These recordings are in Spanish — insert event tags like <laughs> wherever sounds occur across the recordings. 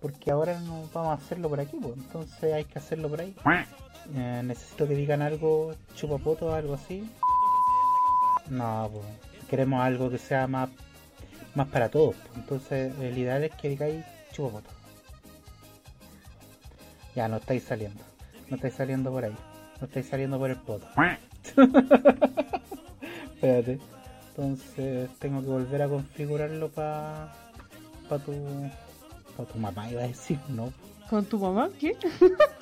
porque ahora no vamos a hacerlo por aquí, pues, entonces hay que hacerlo por ahí. Eh, necesito que digan algo, chupapoto o algo así. No, pues, queremos algo que sea más, más para todos. pues. Entonces, el ideal es que digáis chupapoto. Ya, no estáis saliendo. No estáis saliendo por ahí. No estáis saliendo por el poto. <laughs> Espérate. Entonces, tengo que volver a configurarlo para pa tu, pa tu mamá, iba a decir, no. ¿Con tu mamá? ¿Qué?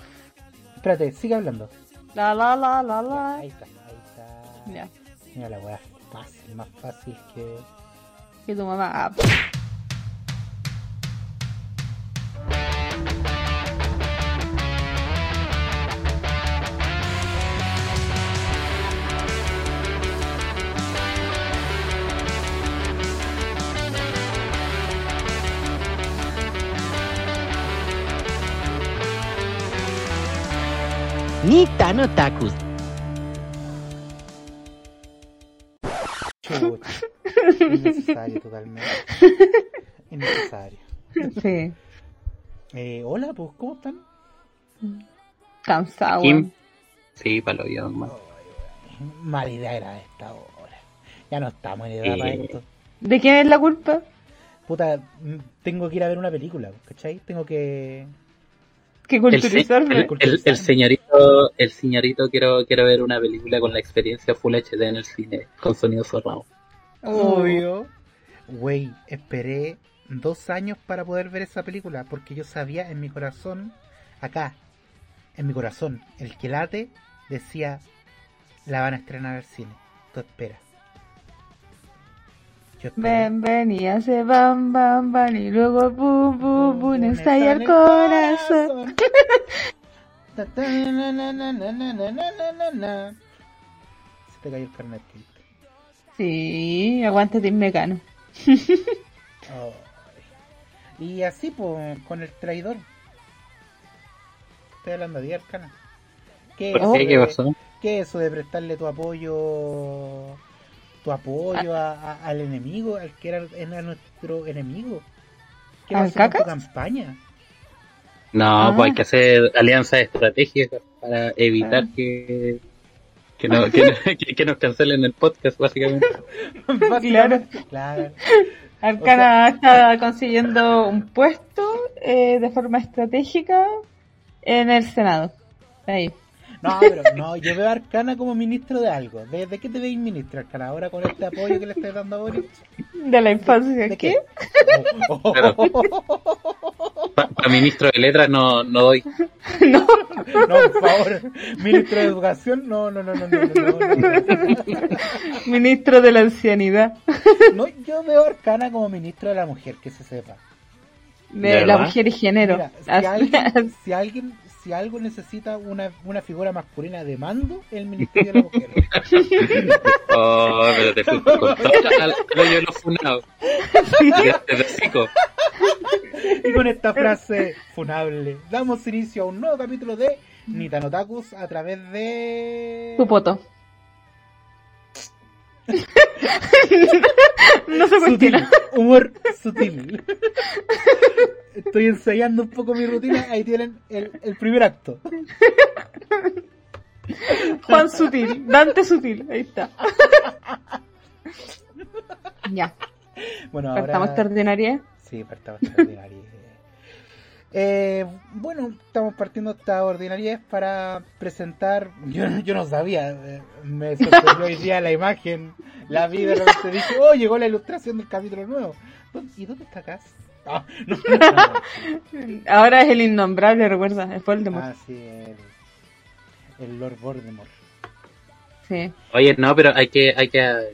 <laughs> Espérate, sigue hablando. La la la la la. Ahí está, ahí está. Ya. Mira la weá fácil, más fácil que. Que tu mamá. Ah, Nita no Takus. Chuta. Innecesario totalmente. Innecesario. Sí. Eh, hola, pues, ¿cómo están? Cansado. Kim. Sí, para lo yo, man. Mala idea era esta hora. Ya no estamos en edad Eh. para esto. ¿De quién es la culpa? Puta, mm, tengo que ir a ver una película, ¿cachai? Tengo que. Que El, culturizarme. el- el- el señorito, el señorito quiero, quiero ver una película con la experiencia Full HD en el cine, con sonido cerrado. Obvio. Güey, esperé dos años para poder ver esa película porque yo sabía en mi corazón, acá, en mi corazón, el que late decía, la van a estrenar al cine. Tú espera. Yo esperé. Ven, ven y hace bam, bam, bam y luego bum, bum, bum, estalla el corazón. <laughs> Se te cayó el carnetito. Sí, aguántate en mecano. Y así, pues, con el traidor. Estoy hablando de Arcana. ¿Qué, ¿Por qué? ¿Qué pasó? ¿Qué eso de prestarle tu apoyo? Tu apoyo a, al enemigo, al que era, nuestro enemigo. ¿Qué pasó con tu campaña? No, Ah. pues hay que hacer alianzas estratégicas para evitar Ah. que, que, no- que, <laughs> que- que nos cancelen el podcast, básicamente. Básicamente, claro. Arcana está consiguiendo un puesto eh, de forma estratégica en el Senado. Ahí. No, pero no, yo veo Arcana como ministro de algo. ¿De, qué te veis ministro, Arcana? Ahora con este apoyo que le estás dando a Boris. De la infancia. ¿De, qué? <laughs> Para ministro de letras no, no doy. <laughs> No. no, por favor. Ministro de educación, no, no, no, no. no, ministro de la ancianidad. No, yo veo Arcana como ministro de la mujer, que se sepa. De, la mujer y género. Si, alguien, si alguien si algo necesita una, una figura masculina de mando, el ministerio de la mujer. <laughs> Oh, pero te con todo al. Desde hocico. Y con esta frase funable, damos inicio a un nuevo capítulo de Nitanotakus a través de. Tu poto. No se Sutil, cuestiona. humor sutil. Estoy ensayando un poco mi rutina, ahí tienen el, el primer acto. Juan Sutil. Dante Sutil. Ahí está. ya. Bueno, ahora. Partamos esta ordinaria. Sí, partamos esta ordinaria. Eh, bueno, estamos partiendo esta ordinaria para presentar. Yo, yo no sabía, eh, me sorprendió hoy día la imagen, la vi de repente dije, oh, llegó la ilustración del capítulo nuevo. ¿Dó- ¿Y dónde está Cass? <laughs> Ah, no, no, no. Ahora es el innombrable, recuerda. Es Voldemort. Ah, sí, el, el Lord Voldemort. Sí. Oye, no, pero hay que, hay que,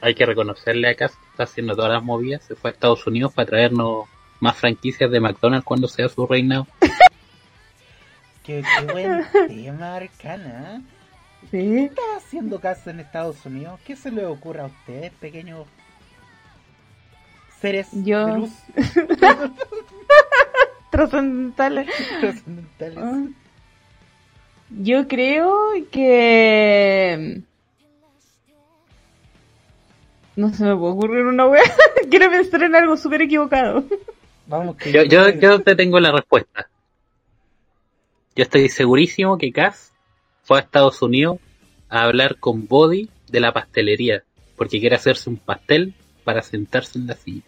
hay que reconocerle acá que está haciendo todas las movidas. Se fue a Estados Unidos para traernos más franquicias de McDonald's cuando sea su reinado. <laughs> Qué, qué buen tema, Arcana. Sí. ¿Qué está haciendo Cass en Estados Unidos? ¿Qué se le ocurre a ustedes, pequeños seres Yo- de luz <laughs> Trascendentales. trascendentales? Ah. Yo creo que. No se me puede ocurrir una wea. <laughs> Quiero pensar en algo súper equivocado. Vamos, que Yo, yo, yo te tengo la respuesta. Yo estoy segurísimo que Cass fue a Estados Unidos a hablar con Body de la pastelería, porque quiere hacerse un pastel para sentarse en la silla.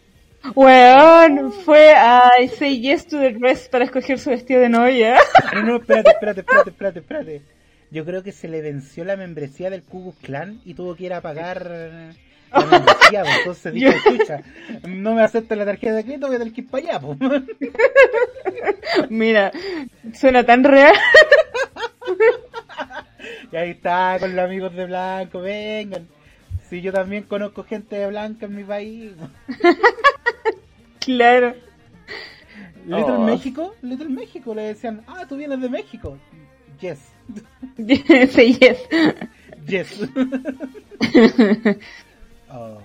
Weón, fue a Say Yes to the Dress para escoger su vestido de novia. No, no, espérate, espérate, espérate, espérate, espérate. Yo creo que se le venció la membresía del Ku Klan y tuvo que ir a pagar pues, entonces dijo, <laughs> escucha, no me acepta la tarjeta de crédito, voy a tener que ir para allá, pues. <laughs> Mira, suena tan real. <laughs> Y ahí está, con los amigos de blanco, vengan. Si yo también conozco gente de blanca en mi país. Claro. Little Oh. México, Little México, le decían, ah, tú vienes de México. Yes, Say Yes. yes. Oh,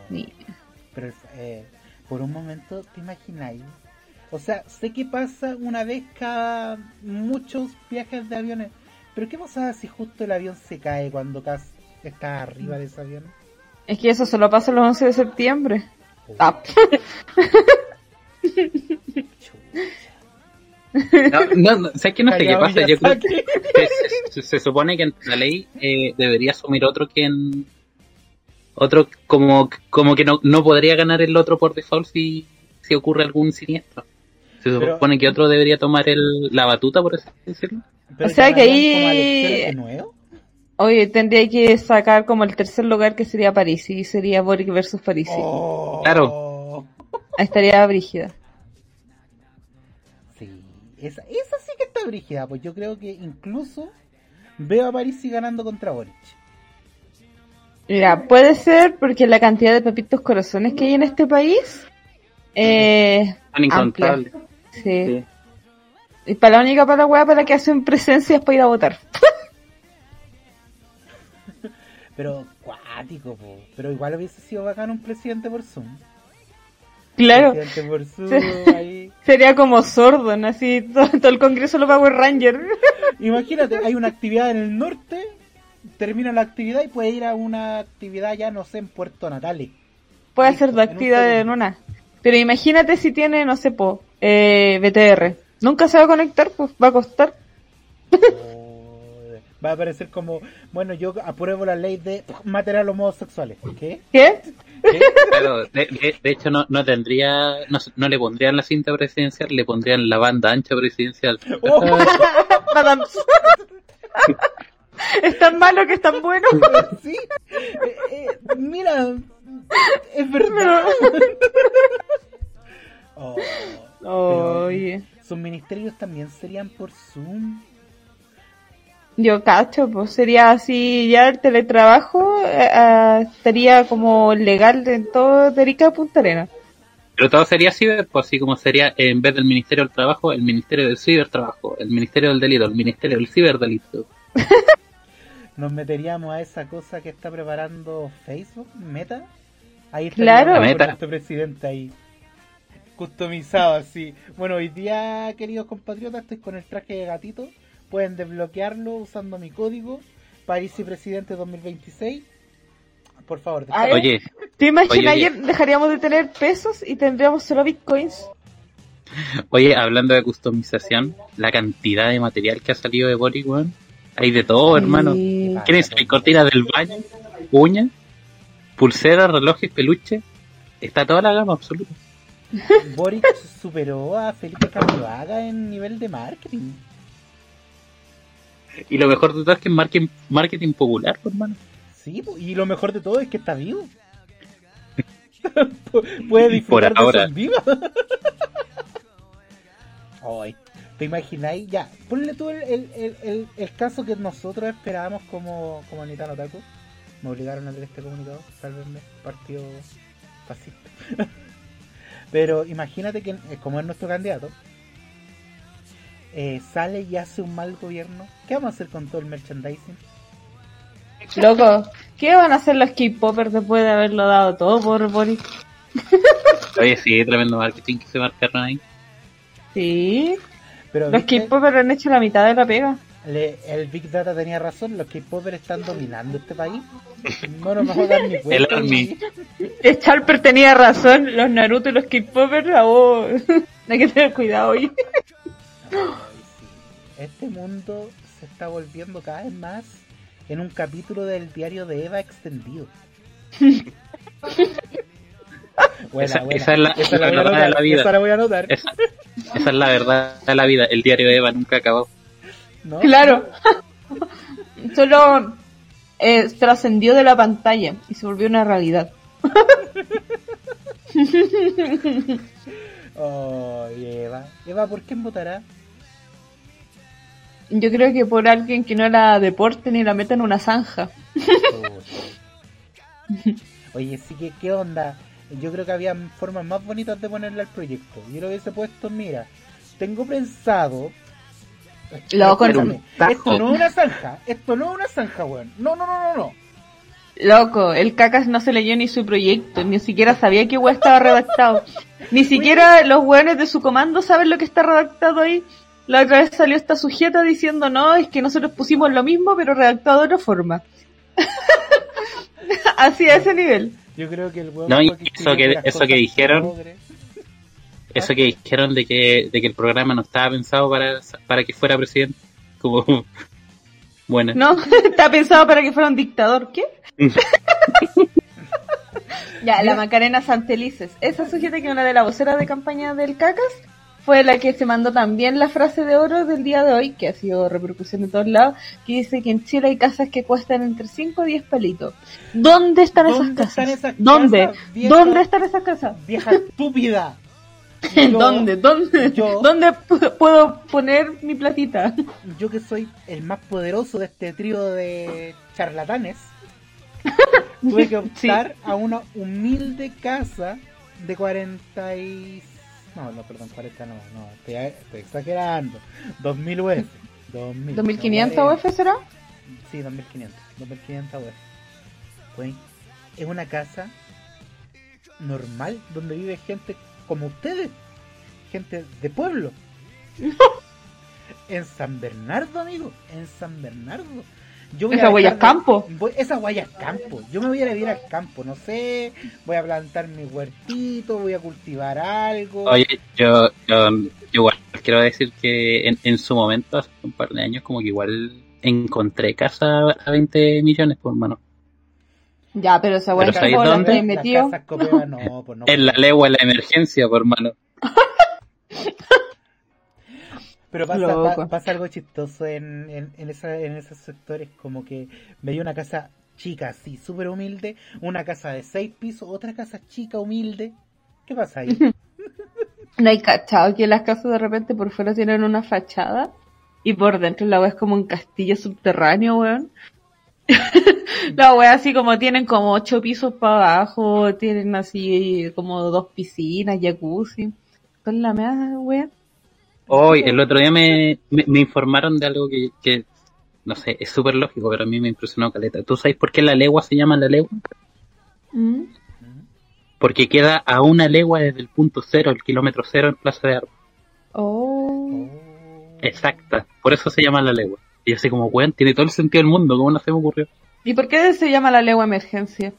pero eh, por un momento, ¿te imagináis? O sea, sé que pasa una vez cada muchos viajes de aviones, pero ¿qué pasa si justo el avión se cae cuando Cass está arriba de ese avión? Es que eso solo pasa el 11 de septiembre. Ah. No, no, no, ¿sabes qué? No sé qué pasa. Yo creo que se, se- se supone que en la ley eh, debería asumir otro quien. Otro, como, como que no, no podría ganar el otro por default si, si ocurre algún siniestro. Se Pero- supone que otro debería tomar el, la batuta, por así decirlo. O sea que ahí-. Oye, tendría que sacar como el tercer lugar que sería París y sería Boric versus París. Oh. Claro. <laughs> Ahí estaría brígida. Sí, esa, esa sí que está brígida, pues yo creo que incluso veo a Parisi ganando contra Boric. Mira, puede ser porque la cantidad de papitos corazones que hay en este país eh, Son incontables. sí. Sí. Y para la única para la weá para la que hacen presencia es para ir a votar. <laughs> Pero cuático, po. pero igual hubiese sido bacán un presidente por Zoom. Claro, Presidente por Zoom, Sí. <laughs> ahí. sería como Sordon, así <laughs> todo, todo el congreso lo Power Ranger. Imagínate, hay una actividad en el norte, termina la actividad y puede ir a una actividad ya, no sé, en Puerto Natales. Puede Listo, hacer la en un actividad en una. Pero imagínate si tiene, no sé, po, eh, BTR. Nunca se va a conectar, pues va a costar. Oh, Va a aparecer como, bueno, yo apruebo la ley de matar a los homosexuales. ¿Qué? ¿Qué? ¿Qué? Claro, de, de- de hecho no, no tendría, no, no le pondrían la cinta presidencial, le pondrían la banda ancha presidencial. Oh. <laughs> <laughs> <laughs> es tan malo que es tan bueno. <laughs> sí. Eh, eh, mira, es verdad. <laughs> Oh, sus ministerios también serían por Zoom. Yo cacho, pues sería así, ya el teletrabajo eh, eh, estaría como legal en todo de a Punta Arena. Pero todo sería ciber, pues así como sería en vez del Ministerio del Trabajo, el Ministerio del Cibertrabajo, el Ministerio del Delito, el Ministerio del Ciberdelito. <laughs> Nos meteríamos a esa cosa que está preparando Facebook, Meta. Ahí Claro. Meta. nuestro presidente ahí. Customizado así. Bueno, hoy día, queridos compatriotas, estoy con el traje de gatito. Pueden desbloquearlo usando mi código. París y Presidente 2026. Por favor, Ay, Oye, ¿Te imaginas ayer dejaríamos de tener pesos y tendríamos solo bitcoins? oye, hablando de customización, la cantidad de material que ha salido de Boric, weón. Hay de todo, hermano. Sí. ¿Quieres cortinas del baño? Uñas, pulseras, relojes, peluche. Está toda la gama absoluta. <laughs> Boric superó a Felipe Camiloaga en nivel de marketing. Y lo mejor de todo es que es marketing, marketing popular, pues, hermano. Sí, po, y lo mejor de todo es que está vivo. Pu- <laughs> Puede disfrutar Por ahora. de su viva. <laughs> Ay, ¿te imagináis? Ya, ponle tú el, el, el, el- el caso que nosotros esperábamos como, como Nitano Taco. Me obligaron a leer este comunicado, sálvenme, partido fascista. <laughs> Pero imagínate que, eh, como es nuestro candidato, eh, sale y hace un mal gobierno. ¿Qué vamos a hacer con todo el merchandising? Loco, ¿qué van a hacer los K-Poppers después de haberlo dado todo por Boris? <laughs> Oye, sí, tremendo marketing que se marcaron ahí. Sí, Pero los ¿viste? K-Poppers han hecho la mitad de la pega. Le- el Big Data tenía razón, los K-Popers están dominando este país. No nos vamos a dar ni cuenta. El Army. Que Charper tenía razón, los Naruto y los K-Popers, vos. <laughs> Hay que tener cuidado hoy. Este mundo se está volviendo cada vez más en un capítulo del diario de Eva extendido. <laughs> Buena, Esa- buena. esa es la- Esa verdad de la vida. esa la voy a anotar. Esa, esa es la verdad de la vida. El diario de Eva nunca acabó. ¿no? Claro. <laughs> Solo eh, trascendió de la pantalla y se volvió una realidad. <laughs> Oh, Eva. Eva, ¿por quién votará? Yo creo que por alguien que no la deporte ni la meta en una zanja. Oye, sí que, ¿qué onda? Yo creo que había formas más bonitas de ponerle al proyecto. Yo lo hubiese puesto, mira, tengo pensado... Loco, no. esto no es una zanja, esto no es una zanja, weón. No, no, no, no, no. Loco, el cacas no se leyó ni su proyecto, ni siquiera sabía que weá estaba redactado. Ni siquiera los weones de su comando saben lo que está redactado ahí. La otra vez salió esta sujeta diciendo, no, es que nosotros pusimos lo mismo, pero redactado de otra forma. <laughs> Así a ese nivel. Yo creo que el weón No, y eso que- eso que dijeron-. Eso que dijeron de que, de que el programa no estaba pensado para, para que fuera presidente. Como. <laughs> Bueno. No, <laughs> está pensado para que fuera un dictador. ¿Qué? <laughs> ya, la Macarena Santelices. Esa sujeta que una de las voceras de campaña del Cacas fue la que se mandó también la frase de oro del día de hoy, que ha sido repercusión en todos lados, que dice que en Chile hay casas que cuestan entre 5 y 10 pelitos. ¿Dónde están esas ¿Dónde casas? están esas ¿Dónde? casas, vieja? ¿Dónde están esas casas? Vieja <laughs> estúpida. Yo- ¿Dónde? ¿Dónde? yo- ¿Dónde pu- puedo poner mi platita? <laughs> Yo que soy el más poderoso de este trío de charlatanes, <laughs> tuve que optar a una humilde casa de 40 y... No, no, perdón, 40 no, no, estoy, estoy exagerando. 2000 UF. 2000, ¿2500 no, UF será? Sí, 2500. 2500 UF. Es una casa normal donde vive gente como ustedes. Gente de pueblo. <laughs> En San Bernardo, amigo. En San Bernardo. Yo Esa huella es campo. voy- esa huella es campo. Yo me voy a ir a vivir al campo. No sé. Voy a plantar mi huertito. Voy a cultivar algo. Oye, yo, yo, yo igual quiero decir que en, en su momento, hace un par de años, como que igual encontré casa a 20 millones, por mano. Ya, pero esa Pero hueá ¿sabéis campo dónde? metido. no, pues no. En la legua, en la emergencia, por mano. <laughs> Pero pasa, pa- pasa algo chistoso en, en, en, esa- en esos sectores, como que veía una casa chica así, súper humilde, una casa de seis pisos, otra casa chica, humilde. ¿Qué pasa ahí? <laughs> No hay cachado que las casas de repente por fuera tienen una fachada y por dentro la wea es como un castillo subterráneo, weón. <laughs> la wea así como tienen como ocho pisos para abajo, tienen así como dos piscinas, jacuzzi. Con la mea, weón. Hoy, el otro día me, me, me informaron de algo que, que no sé, es súper lógico, pero a mí me impresionó caleta. ¿Tú sabes por qué la legua se llama la legua? Mm. Porque queda a una legua desde el punto cero, el kilómetro cero en Plaza de Armas. Oh. Exacta, por eso se llama la legua. Y yo así como, weón, tiene todo el sentido del mundo, ¿cómo no se me ocurrió? ¿Y por qué se llama la legua emergencia?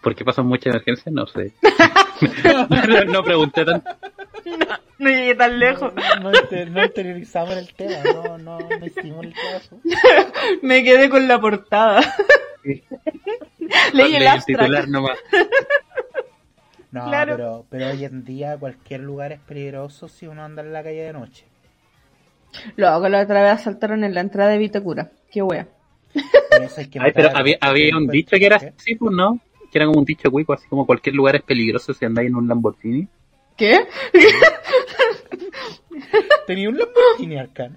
¿Por qué pasan muchas emergencias? No sé. <laughs> <laughs> no, no pregunté tanto. No llegué tan lejos. No, no, inter- no interiorizamos el tema, no, no, no hicimos el caso. <laughs> Me quedé con la portada. <laughs> Leí el titular nomás. No, Claro. pero, pero hoy en día cualquier lugar es peligroso si uno anda en la calle de noche. Luego la otra vez asaltaron en la entrada de Vitacura. Qué wea. Que Ay, pero había, un dicho que era así, pues, ¿no? Que era como un dicho cuico, así como cualquier lugar es peligroso si andáis en un Lamborghini. ¿Qué? Tenía un Lamborghini Arcana.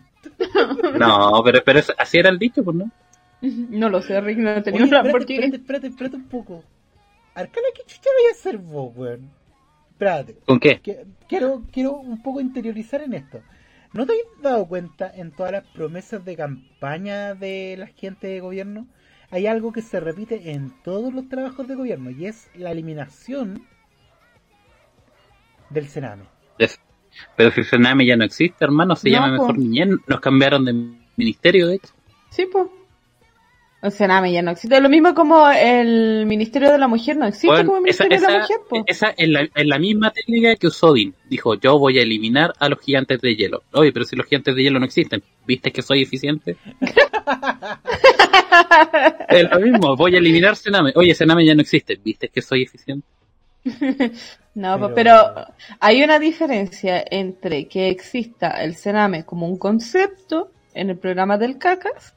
No, pero, pero así era el dicho, pues, ¿no? No lo sé, Rick, no Oye, tenía un espérate, Lamborghini. espérate, espérate, espérate un poco. Arcana, ¿qué chucha voy a hacer vos, weón? Espérate. ¿Con qué? que- quiero, quiero un poco interiorizar en esto. ¿No te has dado cuenta en todas las promesas de campaña de la gente de gobierno? Hay algo que se repite en todos los trabajos de gobierno y es la eliminación del Sename. Es- Pero si Sename ya no existe, hermano, se No, llama po. Mejor Niñez. Nos cambiaron de ministerio, de hecho. Sí, pues. El Sename ya no existe. Lo mismo como el Ministerio de la Mujer no existe Bueno, como esa, Ministerio de la esa, Mujer. po. esa es la, es la misma técnica que usó Odin. Dijo, yo voy a eliminar a los gigantes de hielo. Oye, pero si los gigantes de hielo no existen, ¿viste que soy eficiente? <laughs> es lo mismo, voy a eliminar Sename. Oye, Sename ya no existe, ¿viste que soy eficiente? <laughs> No, Pero- pero... hay una diferencia entre que exista el Sename como un concepto en el programa del CACAS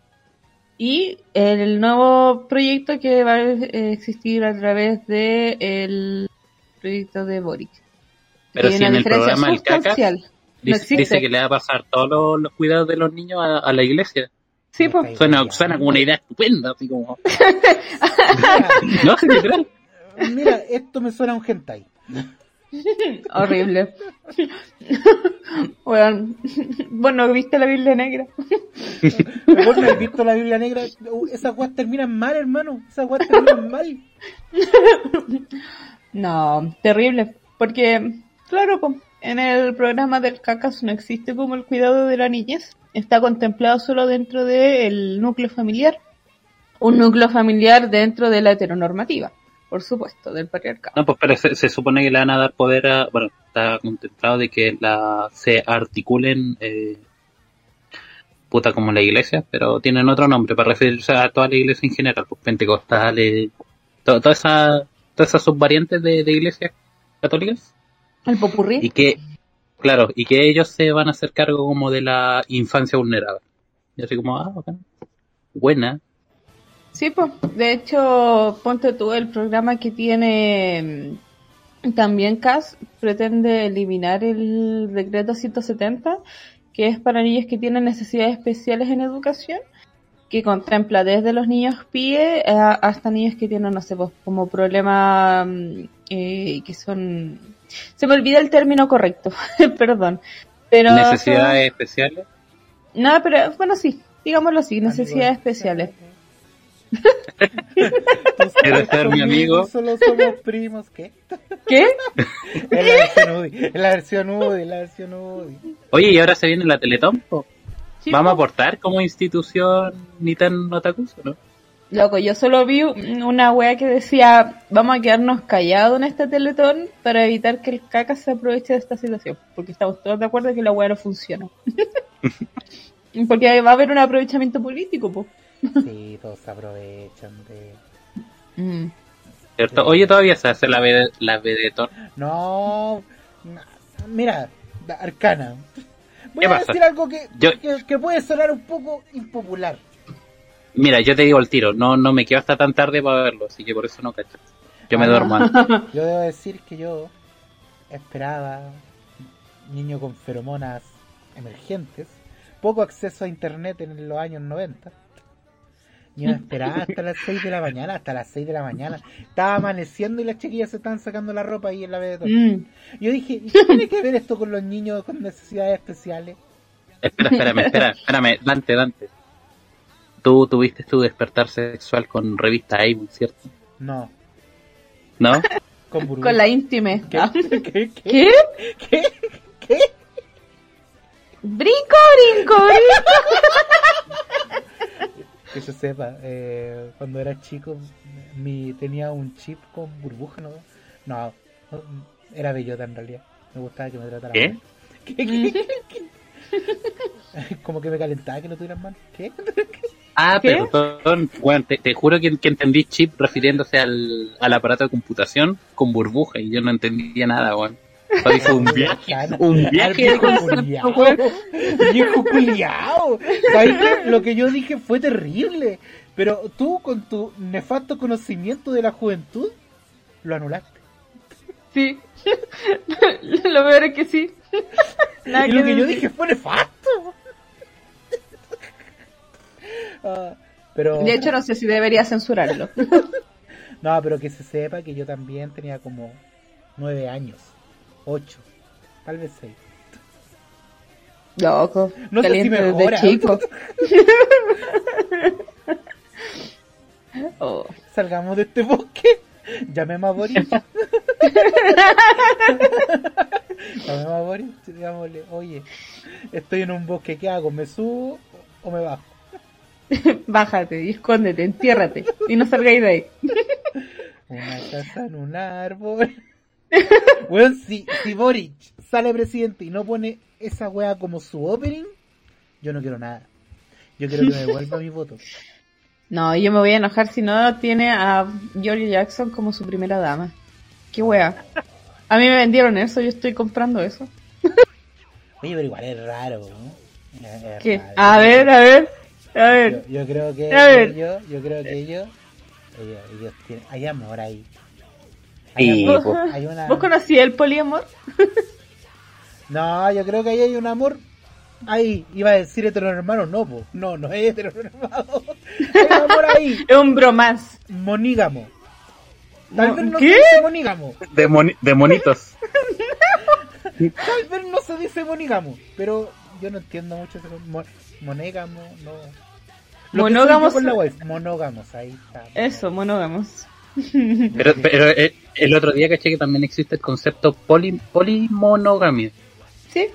y el nuevo proyecto que va a existir a través de el proyecto de Boric. Pero si en el programa del CACAS dice, que le va a pasar todos los, los cuidados de los niños a, a la iglesia. Sí, pues. Suena, suena como una idea estupenda, así como... <laughs> <laughs> no, literal. Mira, esto me suena a un hentai. <laughs> Horrible. <laughs> bueno, bueno, ¿viste la Biblia Negra? <laughs> ¿Vos no has visto la Biblia Negra? Uh, Esas guas terminan mal, hermano. Esas guas terminan mal. No, terrible. Porque, claro, en el programa del CACAS no existe como el cuidado de la niñez. Está contemplado solo dentro del núcleo familiar. Un núcleo familiar dentro de la heteronormativa, por supuesto, del patriarcado. No, pues pero se, se supone que le van a dar poder a... Bueno, está contemplado de que la se articulen... Eh, puta como la iglesia, pero tienen otro nombre para referirse a toda la iglesia en general, pues pentecostales, to- toda esa, todas esas subvariantes de, de iglesias católicas, El popurrí. y que, claro, y que ellos se van a hacer cargo como de la infancia vulnerable. Y así como, ah, bacán. buena, Sí, pues, de hecho, ponte tú el programa que tiene mm, también CAS, pretende eliminar el decreto 170, que es para niños que tienen necesidades especiales en educación, que contempla desde los niños PIE a- hasta niños que tienen, no sé, pues, como problemas mm, eh, que son... Se me olvida el término correcto, <laughs> perdón. Pero necesidades especiales. No, pero bueno, sí, digámoslo así, necesidades especiales. <laughs> ¿Quieres ser mi amigo? Solo somos primos, ¿qué? ¿Qué? <laughs> Es la versión UDI, es la versión UDI, la versión UDI. Oye, y ahora se viene la Teletón, po. Sí, ¿Vamos a po. aportar como institución ni tan otakuso, no? Loco, yo solo vi una wea que decía, vamos a quedarnos callados en este teletón para evitar que el caca se aproveche de esta situación, porque estamos todos de acuerdo que la wea no funciona. <laughs> porque va a haber un aprovechamiento político, pues. Sí, todos se aprovechan de... Mm. ¿Cierto? Oye, todavía se hace la, vede- la vedetón. No, mira, Arcana. Voy ¿Qué a pasa? decir algo que, Yo- que, que puede sonar un poco impopular. Mira, yo te digo el tiro, no, no me quedo hasta tan tarde para verlo, así que por eso no cacho. Yo me Ah. duermo antes. <laughs> Yo debo decir que yo esperaba niño con feromonas emergentes, poco acceso a internet en los años 90. Yo esperaba hasta las 6 de la mañana, hasta las 6 de la mañana. Estaba amaneciendo y las chiquillas se estaban sacando la ropa ahí en la vez Mm. Yo dije, ¿y qué tiene que ver esto con los niños con necesidades especiales? Espera, espérame, espera, <laughs> espérame, Dante, Dante. Tú tuviste tu despertar sexual con revista Avon, ¿cierto? No, ¿No? con. Con la íntime. ¿Qué? Ah. ¿Qué? ¿Qué? ¿Qué? ¿Qué? ¿Qué? Brinco, brinco, brinco. <laughs> Que yo sepa, eh, cuando era chico mi, tenía un chip con burbuja, ¿no? No, era bellota en realidad. Me gustaba que me tratara ¿Qué? mal. <laughs> ¿Qué? ¿Qué? ¿Qué? <laughs> Como que me calentaba que lo tuvieran mal. ¿Qué? <laughs> Ah, perdón, bueno, te, te juro que, que entendí chip refiriéndose al, al aparato de computación con burbuja y yo no entendía nada, weón. Hoy fue un viaje, un Al viaje de viejo culiao. Viejo. Lo que yo dije fue terrible. Pero tú, con tu nefasto conocimiento de la juventud, lo anulaste. Sí. <laughs> Lo peor es que sí. Nada <laughs> Y lo que yo dije fue nefasto. Ah, pero De hecho, no sé si debería censurarlo. <laughs> no, pero que se sepa que yo también tenía como nueve años, ocho, tal vez seis. Loco. No sé si caliente desde mejora. chico. <laughs> Oh. Salgamos de este bosque. Llamemos a Boris. Llamemos a Boris. Digámosle, oye, estoy en un bosque, ¿qué hago? ¿Me subo o me bajo? <laughs> Bájate y escóndete, entiérrate y no salgáis de ahí. <laughs> Una casa en un árbol. Weón, si, si Boric sale presidente y no pone esa wea como su opening, yo no quiero nada. Yo quiero que me <laughs> devuelva mi voto. No, yo me voy a enojar si no tiene a George Jackson como su primera dama. Qué wea. A mí me vendieron eso, yo estoy comprando eso. Oye, pero igual es raro, ¿no? Es- ¿Qué? raro. A ver, a ver, a ver. yo creo que A ver. ellos, yo creo que ellos, ellos, ellos tienen, hay amor ahí. Hay Sí, hay una, ¿Vos conocías el poliamor? <laughs> no, yo creo que ahí hay un amor. Ahí, iba a decir heteronormado, no, po. no, no es heteronormado. <laughs> Hay un amor ahí, <laughs> Es un bromance. monígamo. Tal vez no ¿Qué? se dice monígamo, De, moni- de monitos. tal vez no se dice monígamo, pero yo no entiendo mucho ese mo- monégamo, no. Lo Monógamos- con la wife, monógamos, ahí está. Eso, monógamos. Pero, pero eh, el otro día caché que también existe el concepto poli, polimonogamia. ¿Sí?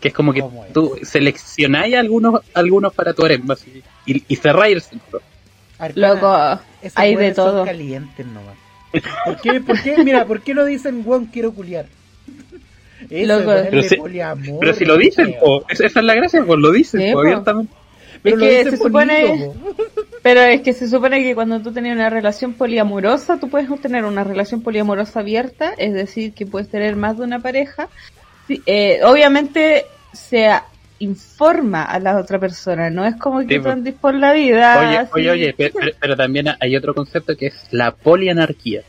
Que es como que ¿Cómo es? tú seleccionáis algunos, algunos para tu harem así, y, y cerráis el ciclo. Arcana, Loco, hay de todo. calientes nomás. ¿Por qué, por qué, mira, por qué no dicen, weón, quiero culiar? <laughs> Eso Loco. Pero si- poliamor, Pero si lo dicen, po, esa, es la gracia, pues lo dicen, Sí, po, po. abiertamente. Pero Es lo que dicen se supone- po. Pero es que se supone que cuando tú tenías una relación poliamorosa, tú puedes tener una relación poliamorosa abierta, es decir, que puedes tener más de una pareja. Eh, obviamente se informa a la otra persona, no es como que Sí, tú andes por la vida. Oye, así. oye, oye, pe- pero, pero también hay otro concepto que es la polianarquía.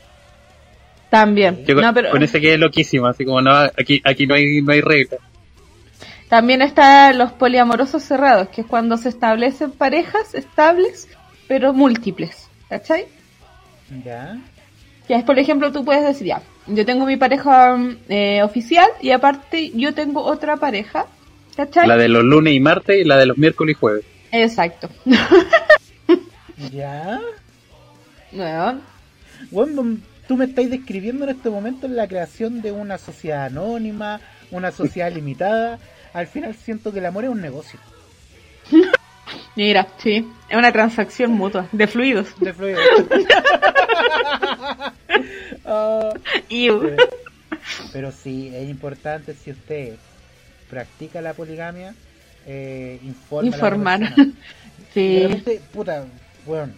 También. Yo con, No, pero con ese quedé loquísimo, así como no, aquí, aquí no hay, no hay regla. también están los poliamorosos cerrados, que es cuando se establecen parejas estables, pero múltiples. ¿Cachai? Ya. Ya es, por ejemplo, tú puedes decir, ya, yo tengo mi pareja mm, eh, oficial y aparte yo tengo otra pareja, ¿cachai? La de los lunes y martes y la de los miércoles y jueves. Exacto. Ya. Bueno, <laughs> Weón, tú me estáis describiendo en este momento la creación de una sociedad anónima, una sociedad limitada. Al final siento que el amor es un negocio. <laughs> mira, sí, es una transacción mutua de fluidos. De fluido. <laughs> Ah, pero sí, es importante si usted practica la poligamia, eh, informe a la otra Informar. <laughs> Sí. puta, bueno,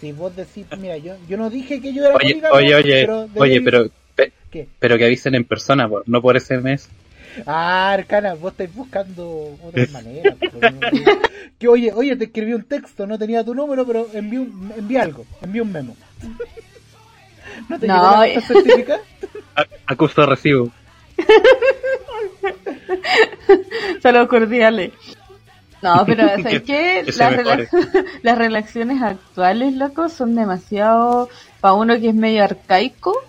si vos decís, mira, yo, yo no dije que yo era Oye, polígamo, oye, oye, pero oye, pero, pe- ¿Qué? pero que avisen en persona, no por SMS. Ah, Arcana, vos estáis buscando otras maneras. pues, no- que oye, oye, te escribí un texto, no tenía tu número, pero envié, un, envié algo, envié un memo. ¿No te No, eh. A- Acuso de recibo. Saludos cordiales. No, pero <laughs> ¿sabes qué? Las, <laughs> las relaciones actuales, loco, son demasiado, para uno que es medio arcaico,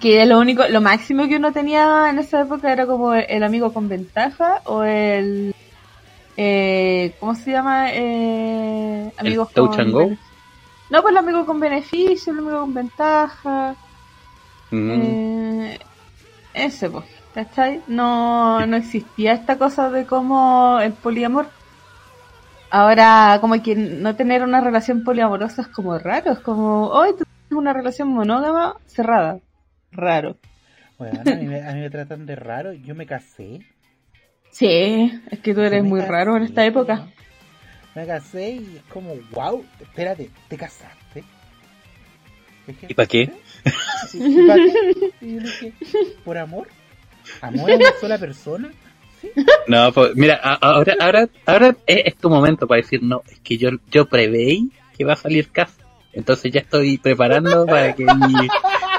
que lo único, lo máximo que uno tenía en esa época era como el amigo con ventaja o el, eh, ¿cómo se llama? Eh, amigos touch con go? No, pues el amigo con beneficio, el amigo con ventaja. Mm. Eh, ese, pues, ¿cachai? No, no existía esta cosa de como el poliamor. Ahora, como que no tener una relación poliamorosa es como raro, es como, hoy tú tienes una relación monógama cerrada. Raro. Bueno, a mí, me, a mí me tratan de raro, yo me casé. Sí, es que tú eres muy casé, raro en esta época. ¿no? Me casé y es como, wow, espérate, ¿te casaste? ¿Y para qué? "Sí, ¿y para qué?". Y yo dije, ¿por amor? ¿Amor a una sola persona? Sí. No, pues, mira, ahora, ahora, ahora es, es tu momento para decir, no, es que yo, yo preveí que va a salir casa. Entonces ya estoy preparando para que mi,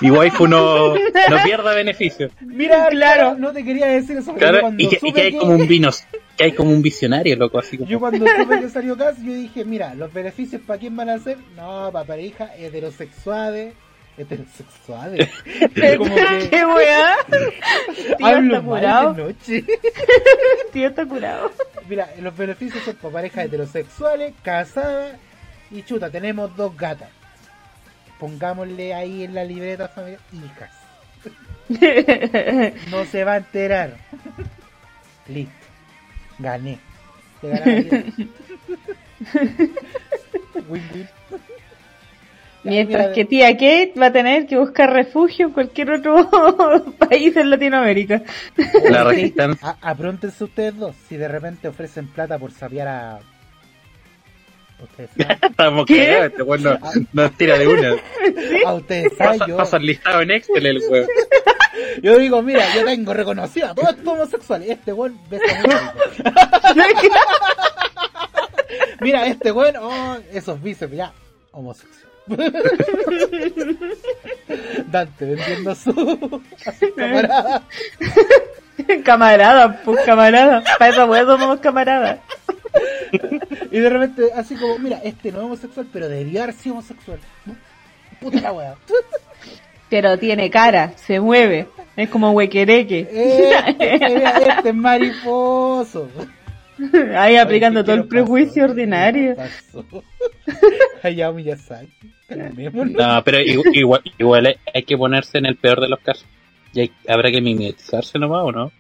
mi waifu no, <laughs> no pierda beneficio. Mira, Claro. no te quería decir eso, Claro, cuando y que, y hay que- como un vino, que hay como un visionario, loco, así como. Yo cuando supe que salió Cas, yo dije, mira, los beneficios para quién van a ser, no, para pareja heterosexuales, heterosexuales. <laughs> como que ¿Qué weá? <laughs> Tío hablo está curado. noche. Tío está curado. Mira, los beneficios son para parejas heterosexuales, casadas y chuta, tenemos dos gatas. Pongámosle ahí en la libreta familiar, hijas. <laughs> No se va a enterar. Listo. Gané. Te gané <laughs> Mientras que tía Kate va a tener que buscar refugio en cualquier otro <laughs> país en Latinoamérica. La resistencia. A- apróntense ustedes dos. Si de repente ofrecen plata por sapear a. Ustedes saben. <laughs> Estamos ¿Qué? cagados, este weón no- nos tira de una. A ustedes saben. Pasa, Yo, pasa el listado en Excel el weón. <laughs> yo digo, mira, yo tengo reconocido a todos estos homosexuales. Este weón besa muy rico. Mira, este weón, oh, esos bíceps, ya, homosexual. <laughs> Dante vendiendo su, a su camarada. camarada, pues camarada. Para esa wea somos camaradas. <laughs> Y de repente, así como, mira, este no es homosexual, pero debería haber sido homosexual. Puta la weá. <laughs> Pero tiene cara, se mueve. Es como huequereque. Eh, este es mariposo. <laughs> Ahí aplicando todo ¿qué el prejuicio pasó? ordinario. Hayao Miyazaki. No, pero igu- igual, igual hay, hay que ponerse en el peor de los casos. Y hay- habrá que mimetizarse nomás, ¿o no?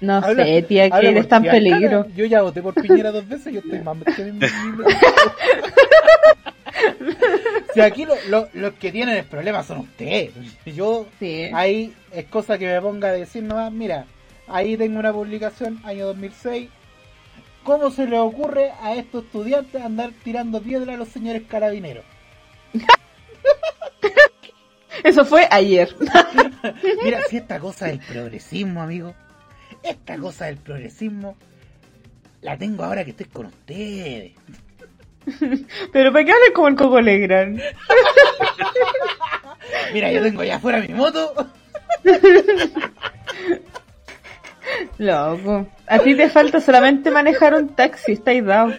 No Habla- sé, tía, que eres tan peligro. Yo ya voté por Piñera dos veces, yo estoy más metido en mi- mi- <laughs> Si aquí lo- lo- los que tienen el problema son ustedes. Yo, Sí. ahí es cosa que me ponga a decir nomás, mira, ahí tengo una publicación, año 2006. ¿Cómo se le ocurre a estos estudiantes andar tirando piedra a los señores carabineros? <laughs> Eso fue ayer. <laughs> Mira, si esta cosa del progresismo, amigo, esta cosa del progresismo, la tengo ahora que estoy con ustedes. <laughs> Pero ¿para qué hablas como el Coco Legrand? <laughs> Mira, yo tengo allá afuera mi moto. <laughs> Loco. A ti te falta solamente manejar un taxi, estáis dado.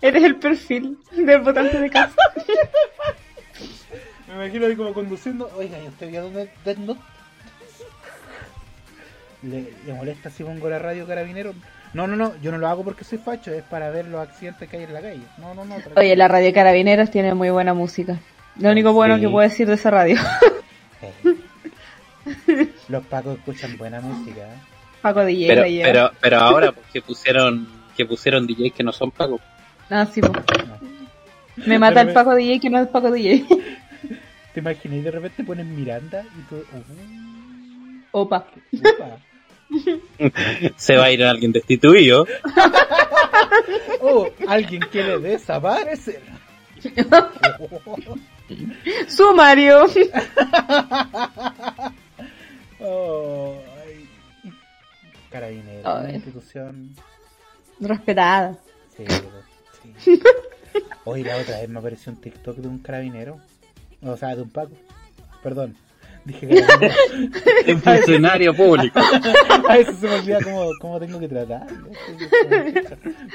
Eres el perfil del votante de casa. Me imagino ahí como conduciendo. Oiga, ¿y usted vio dónde Note? ¿Le, ¿Le molesta si pongo la radio carabinero? No, no, no, yo no lo hago porque soy facho, es para ver los accidentes que hay en la calle. No, no, no. tranquilo. Oye, la radio Carabineros tiene muy buena música. Lo único bueno Sí. que puedo decir de esa radio. <laughs> Los pacos escuchan buena música. ¿eh? Paco DJ Pero, pero, pero ahora, porque pusieron, que pusieron DJs que no son pagos. Ah, sí. No. Me mata Pero el Paco DJ que no es Paco DJ. ¿Te imaginas? Y de repente ponen Miranda y tú. uh, Opa. <laughs> Se va a ir alguien destituido. <laughs> Oh, alguien quiere desaparecer. <laughs> Sumario. Oh, ay. Carabinero, una institución. Respetada. Sí, sí. Hoy la otra vez me apareció un TikTok de un carabinero. O sea, de un Paco. Perdón. Dije. Un <laughs> funcionario público. <laughs> A veces se me olvida cómo, cómo tengo que tratar.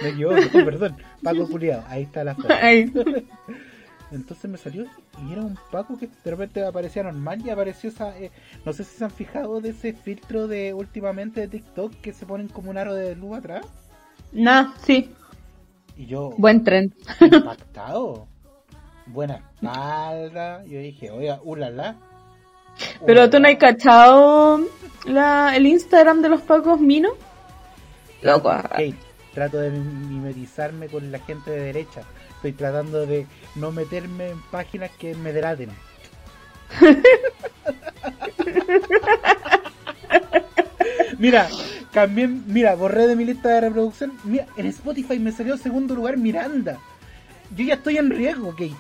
Me equivoco, perdón. Paco culiado, ahí está la foto. Entonces me salió y era un Paco que de repente aparecía normal y apareció esa. eh, no sé si se han fijado de ese filtro de últimamente de TikTok que se ponen como un aro de luz atrás. Nah, sí. Y yo, Buen tren. impactado. Buena espalda. Yo dije, oiga, ulala. Pero tú no has cachado la, el Instagram de los Pacos Mino. Loco. ah, Kate, trato de mimetizarme con la gente de derecha. Estoy tratando de no meterme en páginas que me delaten. <laughs> mira, cambié, mira, borré de mi lista de reproducción. Mira, en Spotify me salió segundo lugar Miranda. Yo ya estoy en riesgo, Kate.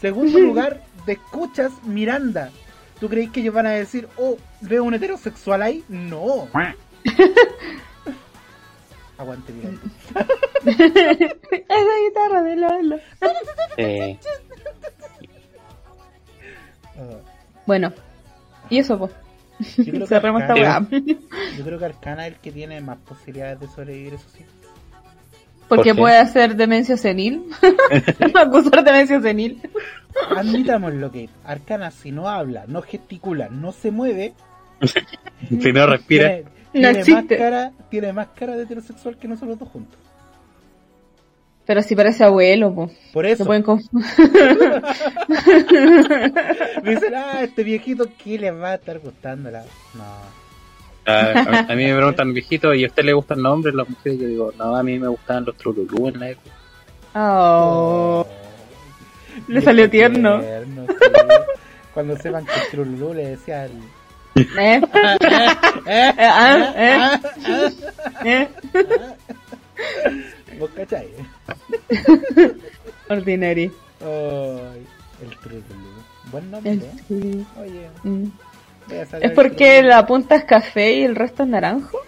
Segundo <laughs> lugar de escuchas Miranda. ¿Tú crees que ellos van a decir, oh, veo un heterosexual ahí? No. <laughs> Aguante Miranda. Esa guitarra de Lolo. <laughs> Eh, Ah, Bueno. Y eso, pues. yo creo que <laughs> Arcana-. Yo creo que Arcana es el que tiene más posibilidades de sobrevivir, eso sí. Porque puede hacer demencia senil. <laughs> Acusar demencia senil. Admitámoslo que Arcana si no habla, no gesticula, no se mueve, <laughs> si no respira. tiene, No tiene más existe. cara, tiene más cara de heterosexual que nosotros dos juntos. Pero si parece abuelo, pues. Por Se eso pueden me <laughs> dicen, ah, este viejito, ¿qué le va a estar gustando? La... No. <laughs> A, a mí me preguntan viejito, ¿y a usted le gustan nombres las mujeres? Yo digo, no, a mí me gustaban los trululú en la época. Oh, le salió tierno. tierno, sí. Cuando sepan que Trululú le decía el... ¿Eh? ¿Eh? ah, ¿eh? ¿Eh? ¿Vos cachai? Ordinary. Ay, el Trululú. Buen nombre, El- ¿eh? Oye, Mm. ¿Es porque la punta es café y el resto es naranjo?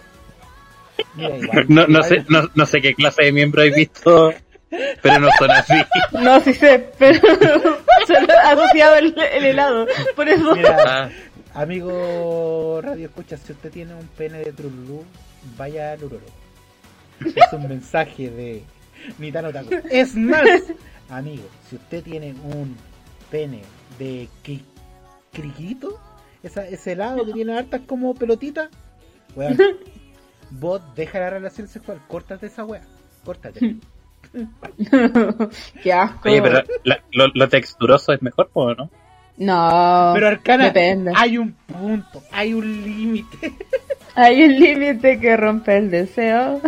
Mira, igual, No, no, sé, no, no sé qué clase de miembro he visto, pero no son así. <laughs> No, sí sé, pero <laughs> solo asociado el, el helado. Por eso. Mira, Ah, amigo Radio Escucha, si usted tiene un pene de Trululú, vaya al Uroro. Es un mensaje de Nitano Taco. Es más, amigo, si usted tiene un pene de cri- criquito, esa, ese helado que tiene hartas como pelotitas, weón, <laughs> vos deja la relación sexual, córtate esa wea, córtate. <laughs> Qué asco. oye, pero la- lo, lo texturoso es mejor, ¿o no? No. Pero Arcana, Depende. hay un punto, hay un límite. <laughs> Hay un límite que rompe el deseo.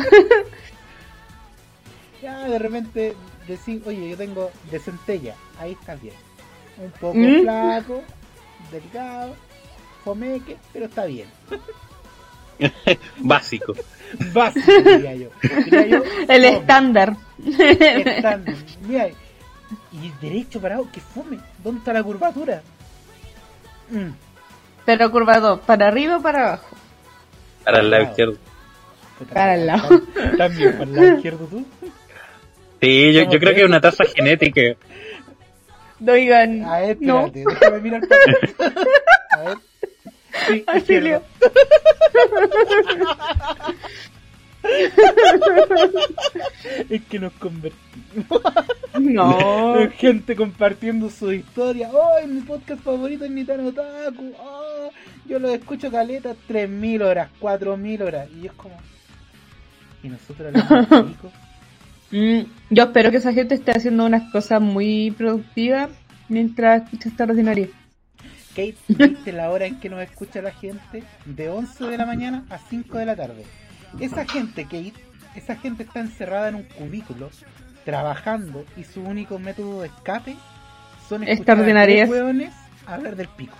Ya de repente decir, oye, yo tengo de centella, ahí está bien. Un poco ¿Mm? flaco, delgado, fomeque, pero está bien. <laughs> Básico. Básico, diría yo. Diría yo, El fome, estándar. estándar. Mira, y derecho parado, que fome. ¿Dónde está la curvatura? Mm, Pero curvado, ¿para arriba o para abajo? Para el lado izquierdo. Para el lado. tam- También para el lado izquierdo tú. Sí, yo, yo creo que es una tasa genética. Oigan, A ver, no. espérate, déjame mirar para acá. <laughs> A ver. Sí, Auxilio. <laughs> Es que nos convertimos. No. <laughs> Gente compartiendo su historia. ¡Oh, mi podcast favorito es Nitano Otaku! ¡Oh, yo lo escucho caleta 3.000 horas, 4.000 horas. Y es como... ¿Y nosotros chico? <laughs> Mm, yo espero que esa gente esté haciendo unas cosas muy productivas mientras escucha esta ordinaria. Kate, ¿viste la hora en que nos escucha la gente? De 11 de la mañana a 5 de la tarde. Esa gente, Kate, esa gente está encerrada en un cubículo, trabajando, y su único método de escape son escuchar a hueones hablar del pico.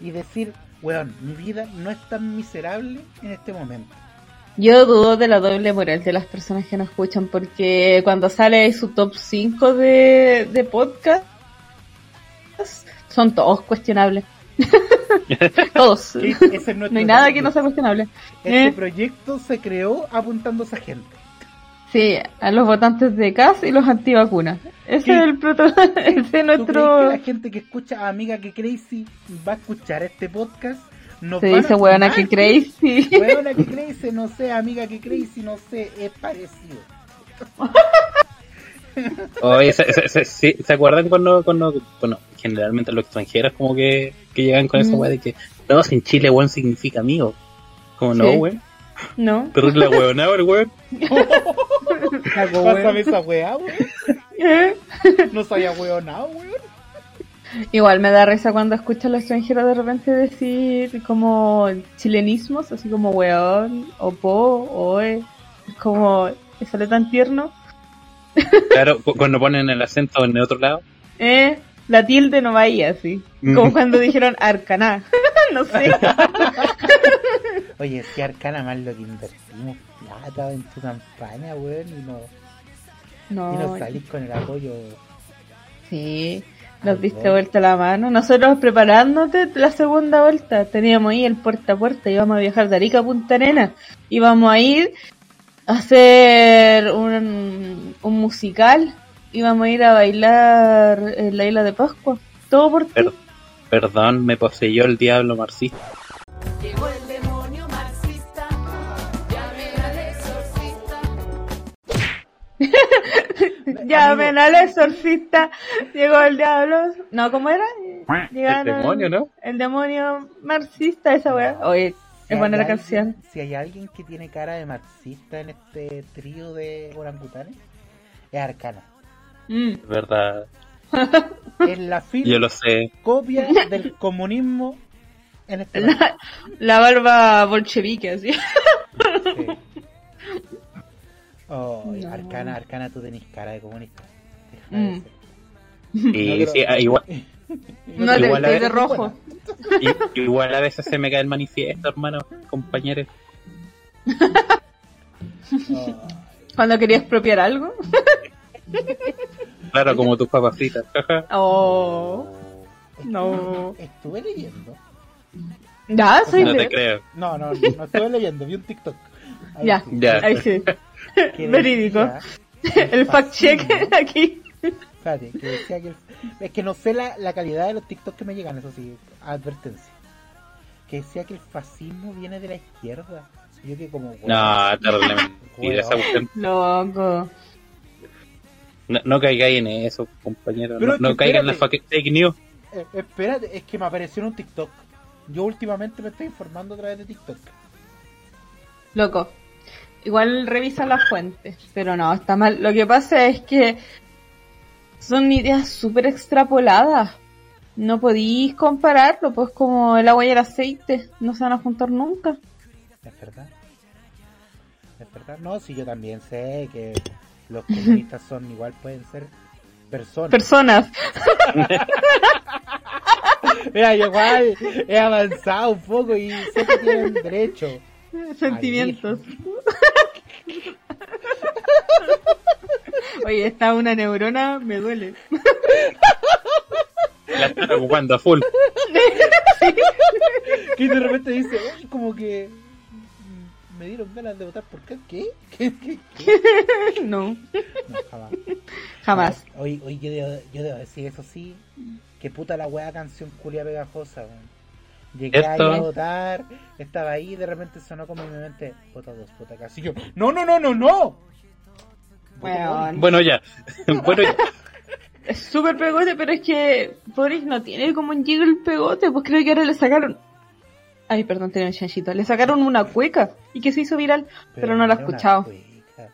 Y decir, weón, mi vida no es tan miserable en este momento. Yo dudo de la doble moral de las personas que nos escuchan porque cuando sale su top 5 de, de podcast son todos cuestionables. <laughs> todos. Es nuestro No hay nada que no sea cuestionable. Este ¿Eh? proyecto se creó apuntando a esa gente. Sí, a los votantes de CAS y los antivacunas. Ese es el proto <laughs> ese es ¿Tú crees que nuestro la gente que escucha a Amiga que Crazy va a escuchar este podcast? Nos se dice a weona fumar. que crazy. Weona que Crazy, no sé, Amiga que Crazy, no sé, es parecido. <laughs> Oye, ¿se, se, se- sí, ¿se acuerdan cuando, cuando, bueno, generalmente los extranjeros como que, que llegan con esa Mm. weá de que, no, sin Chile, weón, significa amigo? Como no, Sí. weón. ¿No? <laughs> Pero la weonada, el weón. <laughs> Pásame esa weá, weón. <laughs> No sabía weonado, weón. Igual me da risa cuando escucho a los extranjeros de repente decir como chilenismos, así como weón, o po, o e. Es como, me sale tan tierno. Claro, cu- cuando ponen el acento en el otro lado. Eh, la tilde no va ahí así. Como Mm. cuando dijeron arcaná. <laughs> no sé. <laughs> Oye, si Arcana más lo que invertimos plata en tu campaña, weón, y no, y no salís con el apoyo. sí. Nos diste vuelta la mano. Nosotros preparándote la segunda vuelta, teníamos ahí el puerta a puerta, íbamos a viajar de Arica a Punta Arenas. Íbamos a ir a hacer un, un musical, íbamos a ir a bailar en la isla de Pascua. Todo por ti. Perdón, me poseyó el diablo marxista. Llegó el demonio marxista, llamen al exorcista. <laughs> Llamen al exorcista, llegó el diablo. No, ¿cómo era? El demonio, ¿no? El demonio marxista, esa weá. Oye, Si es buena hay la canción. alguien- Si hay alguien que tiene cara de marxista en este trío de orangutanes, es Arcana. Mm. Es verdad. <laughs> Es la Yo fila lo sé. copia <laughs> del comunismo en este. La, la barba bolchevique, así. Sí. Oh, <laughs> No. Arcana, Arcana, tú tenés cara de comunista. Deja de Mm. ser. Y No, sí, ah, igual, <laughs> No te Igual de rojo. igual a veces se me cae el manifiesto, hermano, compañeros. <laughs> Cuando quería expropiar algo. Claro, como tus papas fritas. <laughs> Oh. No. Estuve leyendo. Ya, soy No te creo. No, no, no estuve leyendo, vi un TikTok. Ahí Ya. sí. Ya. Ahí sí. Que Verídico. El fact check aquí. Espérate, que decía que el- es que no sé la, la calidad de los TikToks que me llegan, eso sí, advertencia. Que decía que el fascismo viene de la izquierda. Yo que como bueno, No, terrible mentira. esa cuestión. Loco. No, no caigáis en eso, compañero. Pero No, caigan en la espérate. fake fake news. eh, espérate, es que me apareció en un TikTok. Yo últimamente me estoy informando a través de TikTok. Loco. Igual revisa las fuentes, pero no, está mal. Lo que pasa es que son ideas súper extrapoladas. No podéis compararlo, pues como el agua y el aceite, no se van a juntar nunca. Es verdad. Es verdad. No, si yo también sé que los comunistas son igual, pueden ser personas. Personas. <laughs> Mira, yo igual he avanzado un poco y sé que tienen derecho. Sentimientos. Oye, está una neurona, me duele. La están ocupando a full. Que de repente dice, "Uy, como que me dieron ganas de votar por qué. ¿Qué? ¿Qué? ¿Qué? ¿Qué? <laughs> No, No, jamás. jamás. Hoy, hoy yo, debo, yo debo decir eso sí, que puta la wea canción culia pegajosa, weón. Llegué ahí a votar, estaba ahí y de repente sonó como en mi mente, vota dos, vota casi. Yo, no, no, no, no, no. Bueno, ya. <laughs> bueno, ya. Es súper pegote, pero es que Boris no tiene como un jiggle el pegote, pues creo que ahora le sacaron... Ay, perdón, tenía un chanchito. Le sacaron una cueca y que se hizo viral, pero, no la he escuchado. cueca.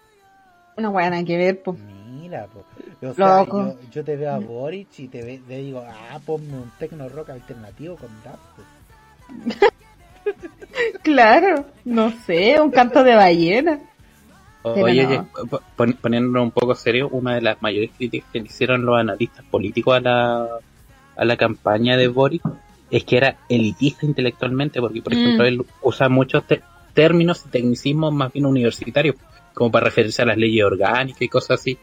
Una nada que ver, pues. Mira, po. O sea, Loco. yo, yo te veo a Boric y te, ve- te digo, ah, ponme un tecno rock alternativo con Daft. <laughs> Claro, no sé, un canto de ballena. Oye, pon- poniéndolo un poco serio, una de las mayores críticas que le hicieron los analistas políticos a la, a la campaña de Boric es que era elitista intelectualmente, porque, por Mm. ejemplo, él usa muchos términos y tecnicismos más bien universitarios, como para referirse a las leyes orgánicas y cosas así.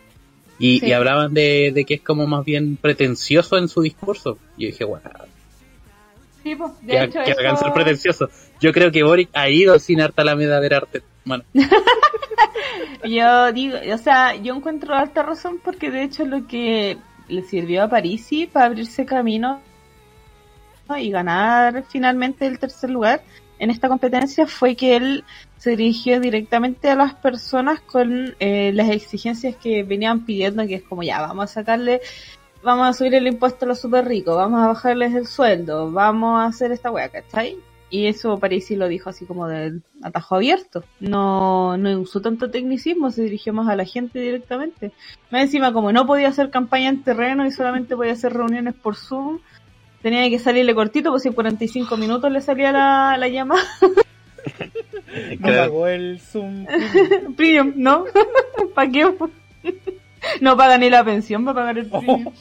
Y, Sí. y hablaban de, de que es como más bien pretencioso en su discurso. Y yo dije, bueno, Sí, pues, de que, hecho que hagan eso- ser pretencioso. Yo creo que Boric ha ido sin harta Alameda a ver arte, mano. <laughs> Yo digo, o sea, yo encuentro alta razón porque de hecho lo que le sirvió a Parisi para abrirse camino ¿no? y ganar finalmente el tercer lugar en esta competencia fue que él se dirigió directamente a las personas con eh, las exigencias que venían pidiendo, que es como ya, vamos a sacarle, vamos a subir el impuesto a los super ricos, vamos a bajarles el sueldo, vamos a hacer esta wea, ¿cachai? Y eso Parisi lo dijo así como del atajo abierto. No, no usó tanto tecnicismo, se dirigió más a la gente directamente. Más encima, como no podía hacer campaña en terreno y solamente podía hacer reuniones por Zoom, tenía que salirle cortito, pues si en 45 minutos le salía la, la llamada. <laughs> No pagó el Zoom. <laughs> Premium, ¿no? <laughs> ¿Para qué? No paga ni la pensión para pagar el premium.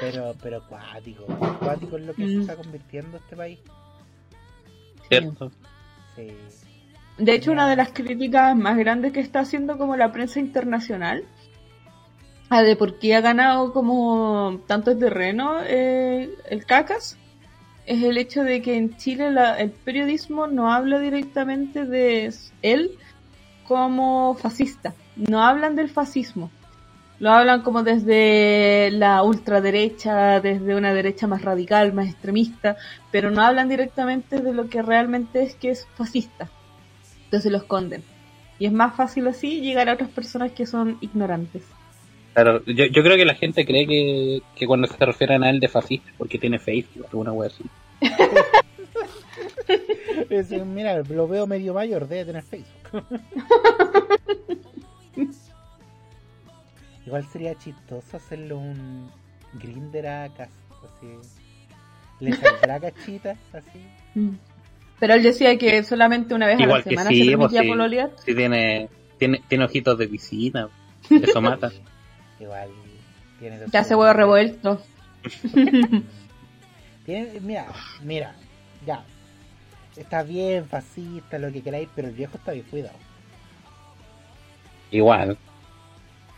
Pero, pero cuático, cuático es lo que se Mm. está convirtiendo este país. ¿Cierto? Sí. De hecho, una de las críticas más grandes que está haciendo como la prensa internacional a de por qué ha ganado como tanto terreno eh, el cacas es el hecho de que en Chile la- el periodismo no habla directamente de él como fascista, no hablan del fascismo, lo hablan como desde la ultraderecha, desde una derecha más radical, más extremista, pero no hablan directamente de lo que realmente es que es fascista. Entonces lo esconden. Y es más fácil así llegar a otras personas que son ignorantes. Claro, yo, yo creo que la gente cree que, que cuando se refieren a él de fascista, porque tiene Facebook, alguna wea así. <laughs> Es, mira, lo veo medio mayor, debe tener Facebook. <laughs> <laughs> Igual sería chistoso hacerlo un Grinder a así. Le <laughs> saldrá cachita, así. Mm. Pero él decía que solamente una vez a Igual la que semana sí, se pues permitía pololear. Sí, tiene, tiene, tiene ojitos de piscina. Eso <laughs> mata. Igual tiene Ya se huevo revuelto. Tiene, mira, mira, ya. Está bien, fascista, lo que queráis, pero el viejo está bien cuidado. Igual.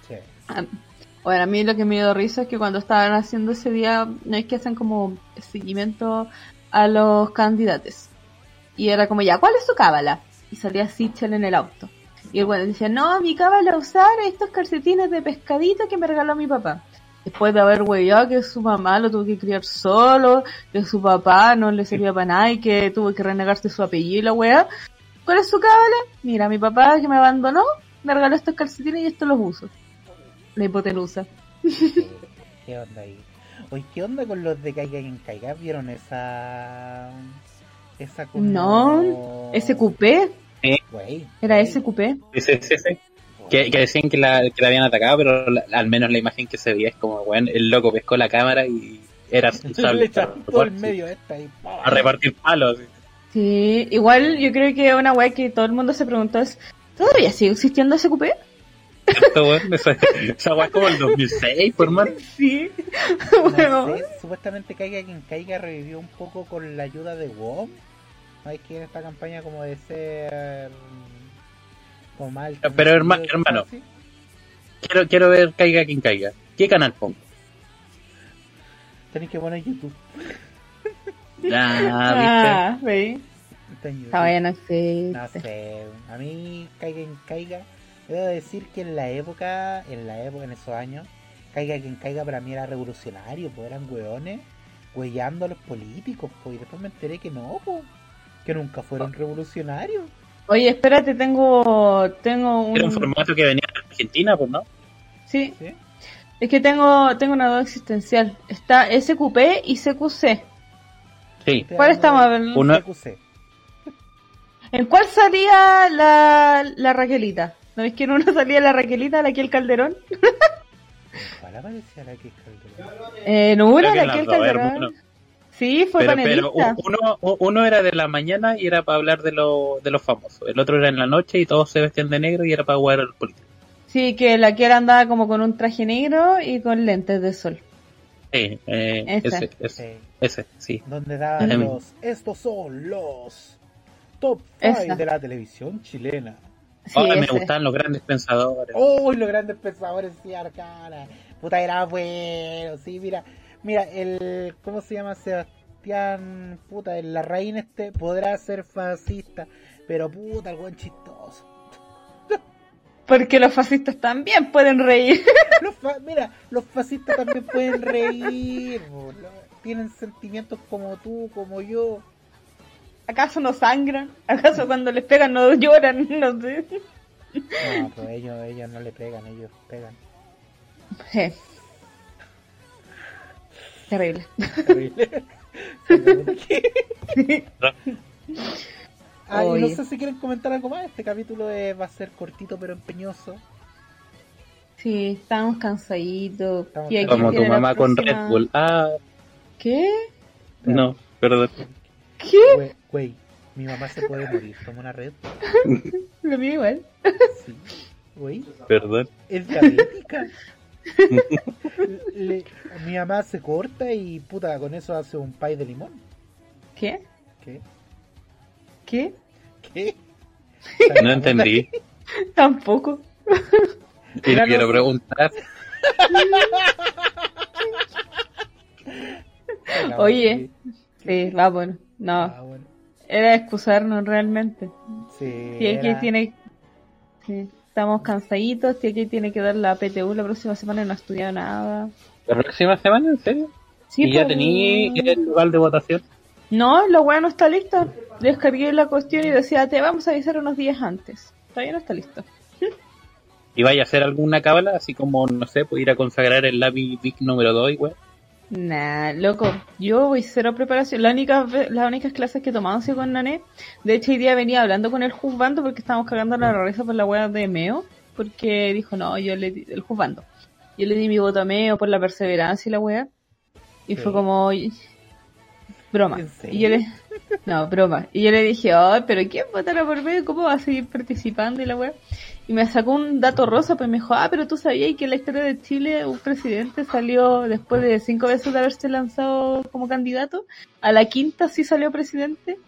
Sí. Ah, Bueno, a mí lo que me dio risa es que cuando estaban haciendo ese día, no es que hacen como seguimiento a los candidatos. Y era como, ya, ¿cuál es su cábala? Y salía Sichel en el auto. Y el bueno decía, no, mi cábala usar estos calcetines de pescadito que me regaló mi papá. Después de haber hueveado que su mamá lo tuvo que criar solo, que su papá no le servía para nada y que tuvo que renegarse su apellido y la wea. ¿Cuál es su cábala? Mira, mi papá que me abandonó, me regaló estos calcetines y estos los uso. La hipotenusa. <laughs> ¿Qué onda ahí? Oye, ¿qué onda con los de Caiga quien caiga? ¿Vieron esa. Esa como... No, ese cupé, Güey, era güey, ese cupé. Ese, ese, ese. Que, que decían que la, que la habían atacado, pero la- al menos la imagen que se veía es como, weón, el loco pescó la cámara y era <laughs> Le usable echó todo el medio esta y a repartir palos. Sí, igual yo creo que una wea que todo el mundo se preguntó es, ¿todavía sigue existiendo ese cupé? Esa, esa weá es como el 2006, por hermano. Sí. No bueno, sé, supuestamente Caiga quien caiga revivió un poco con la ayuda de WOM. Hay que en esta campaña como de ser. como mal. Pero, herma- hermano. Quiero, quiero ver Caiga quien caiga. ¿Qué canal pongo? Tenéis que poner YouTube. Ya, ah, ¿veis? Está en YouTube. Está bien, no sé. No sé, a mí caiga quien caiga. Debo decir que en la época, en la época, en esos años, caiga quien caiga para mí era revolucionario, pues eran hueones huellando a los políticos, pues y después me enteré que no, pues, que nunca fueron revolucionarios. Oye, espérate, tengo, tengo un... Era un formato que venía de Argentina, pues, ¿no? Sí, ¿sí? es que tengo, tengo una duda existencial. Está SQP y CQC. Sí. ¿Cuál estamos hablando? Uno- CQC. ¿En cuál salía la, la Raquelita? ¿No ves que en una salía la Raquelita, la que el Calderón? ¿Cuál aparecía la que es Calderón? Eh, no, que la que el Calderón. hermano. Sí, fue Pero, pero panelista. uno, uno era de la mañana y era para hablar de, lo, de los famosos. El otro era en la noche y todos se vestían de negro y era para jugar al político. Sí, que la que era andaba como con un traje negro y con lentes de sol. Sí, eh, Ese. ese, ese, Sí, ese, sí. donde daban los. Estos son los top 5 Esa. de la televisión chilena. Sí, Ay, me ese. gustaban los grandes pensadores. ¡Uy, los grandes pensadores de Arcana! Puta, era bueno, sí, mira. Mira, el. ¿Cómo se llama? Sebastián. Puta, el Larraín este podrá ser fascista, pero puta, el buen chistoso. <laughs> Porque los fascistas también pueden reír. <laughs> Los fa- mira, los fascistas también pueden reír, bo, lo- tienen sentimientos como tú, como yo. ¿Acaso no sangran? ¿Acaso cuando les pegan no lloran? <laughs> No sé. No, pues ellos, ellos no le pegan, ellos pegan. Eh. Terrible. Terrible. <laughs> Ah, y no sé si quieren comentar algo más. Este capítulo eh, va a ser cortito pero empeñoso. Sí, estamos cansaditos. Estamos Y aquí Como tu mamá con Red Bull. Ah, ¿Qué? no, perdón. ¿Qué? Güey, mi mamá se puede morir. Toma una red. <laughs> Lo mío igual. Sí. Güey, Perdón. es diabética. Le- mi mamá se corta y puta, con eso hace un pie de limón. ¿Qué? ¿Qué? ¿Qué? ¿Qué? No entendí. <laughs> Tampoco. Y no quiero preguntar. <laughs> Oye. Sí, va bueno. No, Ah, bueno. Era excusarnos realmente. Sí, Si aquí era- tiene. sí, estamos cansaditos. Si aquí tiene que dar la PTU la próxima semana y no ha estudiado nada. ¿La próxima semana, en serio? Sí, ¿Y ya pues, tení el lugar de votación? No, la weá no está lista. Descargué la cuestión y decía, te vamos a avisar unos días antes. Todavía no está listo. ¿Y vaya a hacer alguna cábala? Así como, no sé, pues ir a consagrar el lápiz Big número 2 igual. Nah, loco, yo voy cero preparación. La única, ve- las únicas clases que he tomado han sido con Nané. De hecho, hoy día venía hablando con el juzgando porque estábamos cagando la risa por la wea de Meo. Porque dijo, no, yo le di, el juzgando. Yo le di mi voto a Meo por la perseverancia y la wea. Y Sí. fue como, "Oye, Broma. Y yo le... <laughs> No, broma. Y yo le dije, ay, pero ¿quién votará por mí? ¿Cómo va a seguir participando? Y la wea. Y me sacó un dato rosa, pues me dijo, ah, pero tú sabías que en la historia de Chile un presidente salió después de cinco veces de haberse lanzado como candidato. A la quinta sí salió presidente.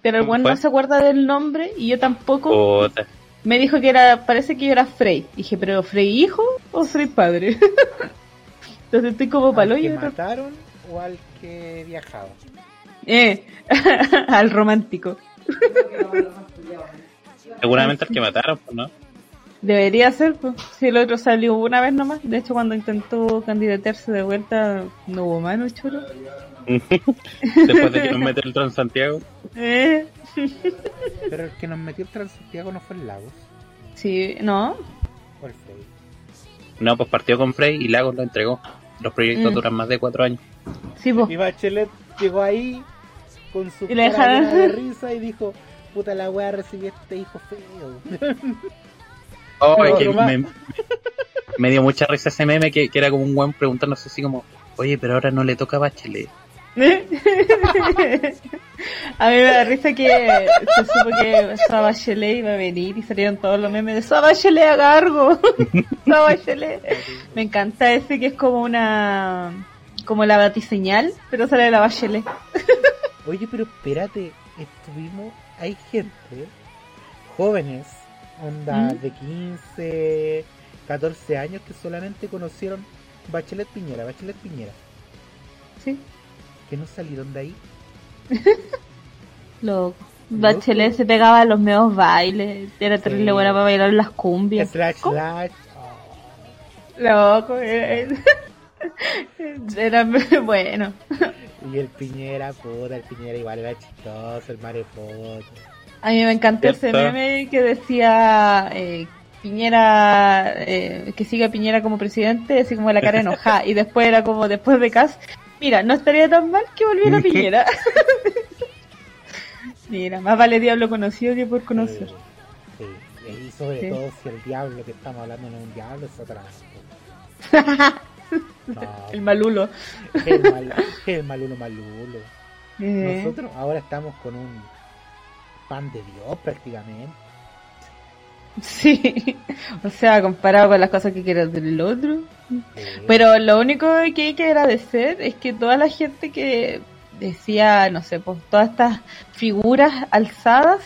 Pero el ¿Cómo weón fue? no se acuerda del nombre y yo tampoco. Puta. Me dijo que era, parece que yo era Frey. Dije, pero ¿Frey hijo o Frey padre? <laughs> Entonces estoy como ¿Al palo que y mataron o al que viajaba? Eh, <laughs> al romántico. <laughs> Seguramente el que mataron, pues, ¿no? Debería ser, pues. Si el otro salió una vez nomás. De hecho, cuando intentó candidatearse de vuelta, no hubo mano, chulo. <laughs> Después de que nos mete el Transantiago. Eh, Pero el que nos metió el Transantiago no fue el Lagos, sí, no. fue el Frey. No, pues partió con Frey y Lagos lo entregó. Los proyectos Mm. duran más de cuatro años. Sí, pues. Y Bachelet llegó ahí con su Y le cara de risa y dijo, puta la wea recibí este hijo feo. <laughs> Oh, es que me, me dio mucha risa ese meme que, que era como un buen preguntándose así como, oye, pero ahora no le toca a Bachelet. <laughs> A mí me da risa que se supo que Saba Bachelet iba a venir y salieron todos los memes de Saba Bachelet haga algo. <laughs> Saba Bachelet. Me encanta ese que es como una como la batiseñal, pero sale de la Bachelet. Oye, pero espérate, estuvimos, hay gente, jóvenes, onda ¿Mm? de 15, 14 años que solamente conocieron Bachelet Piñera, Bachelet Piñera, Sí. que no salieron de ahí. <laughs> Loco. Bachelet se pegaba a los medios bailes, era terrible Sí. buena para bailar las cumbias. Slash, slash. oh. Loco, <laughs> era, era bueno. <laughs> Y el Piñera, puta, el Piñera igual era chistoso, el marefoto. A mí me encantó ese meme que decía eh, Piñera, eh, que siga Piñera como presidente, así como la cara enojada. <laughs> y después era como, después de Cas, mira, no estaría tan mal que volviera <laughs> Piñera. <laughs> mira, más vale diablo conocido que por conocer. Sí, sí. Y sobre Sí. todo si el diablo que estamos hablando no es un diablo, es Satanás. No, El malulo. el, mal, el malulo malulo. Eh, Nosotros ahora estamos con un pan de Dios prácticamente. Sí, o sea, comparado con las cosas que quiere hacer el otro. Sí. Pero lo único que hay que agradecer es que toda la gente que decía, no sé, pues todas estas figuras alzadas